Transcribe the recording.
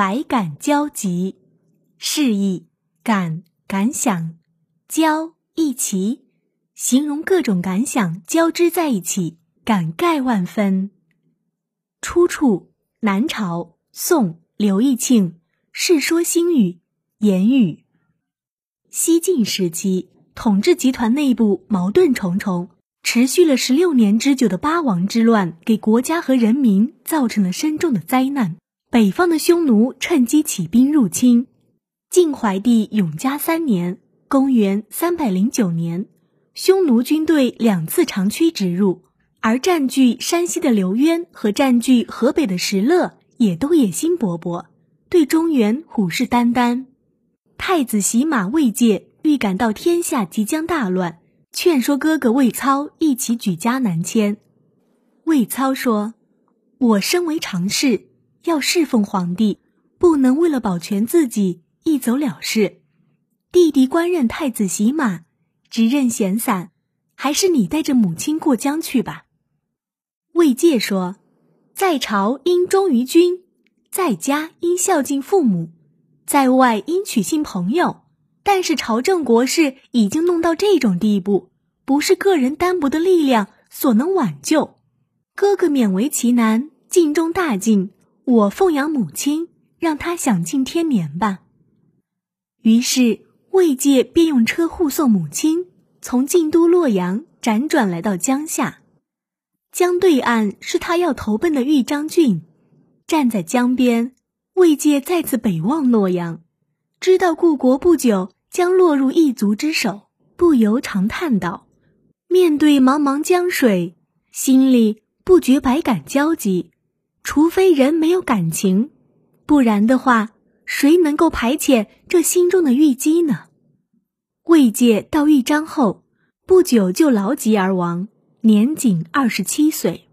百感交集，示意感感想，交一齐，形容各种感想交织在一起，感慨万分。出处：南朝宋刘义庆《世说新语·言语》。西晋时期，统治集团内部矛盾重重，持续了十六年之久的八王之乱，给国家和人民造成了深重的灾难。北方的匈奴趁机起兵入侵。晋怀帝永嘉三年（公元309年），匈奴军队两次长驱直入，而占据山西的刘渊和占据河北的石勒也都野心勃勃，对中原虎视眈眈。太子洗马未介预感到天下即将大乱，劝说哥哥魏操一起举家南迁。魏操说：“我身为常侍。”要侍奉皇帝，不能为了保全自己一走了事。弟弟官任太子洗马，执任闲散，还是你带着母亲过江去吧。魏介说：“在朝应忠于君，在家应孝敬父母，在外应娶信朋友。但是朝政国事已经弄到这种地步，不是个人单薄的力量所能挽救。哥哥勉为其难，尽忠大敬。”我奉养母亲，让她享尽天年吧。于是魏介便用车护送母亲，从晋都洛阳辗转来到江夏。江对岸是他要投奔的豫章郡。站在江边，魏介再次北望洛阳，知道故国不久将落入异族之手，不由长叹道：“面对茫茫江水，心里不觉百感交集。”除非人没有感情，不然的话，谁能够排遣这心中的郁积呢？魏介到豫章后，不久就劳疾而亡，年仅二十七岁。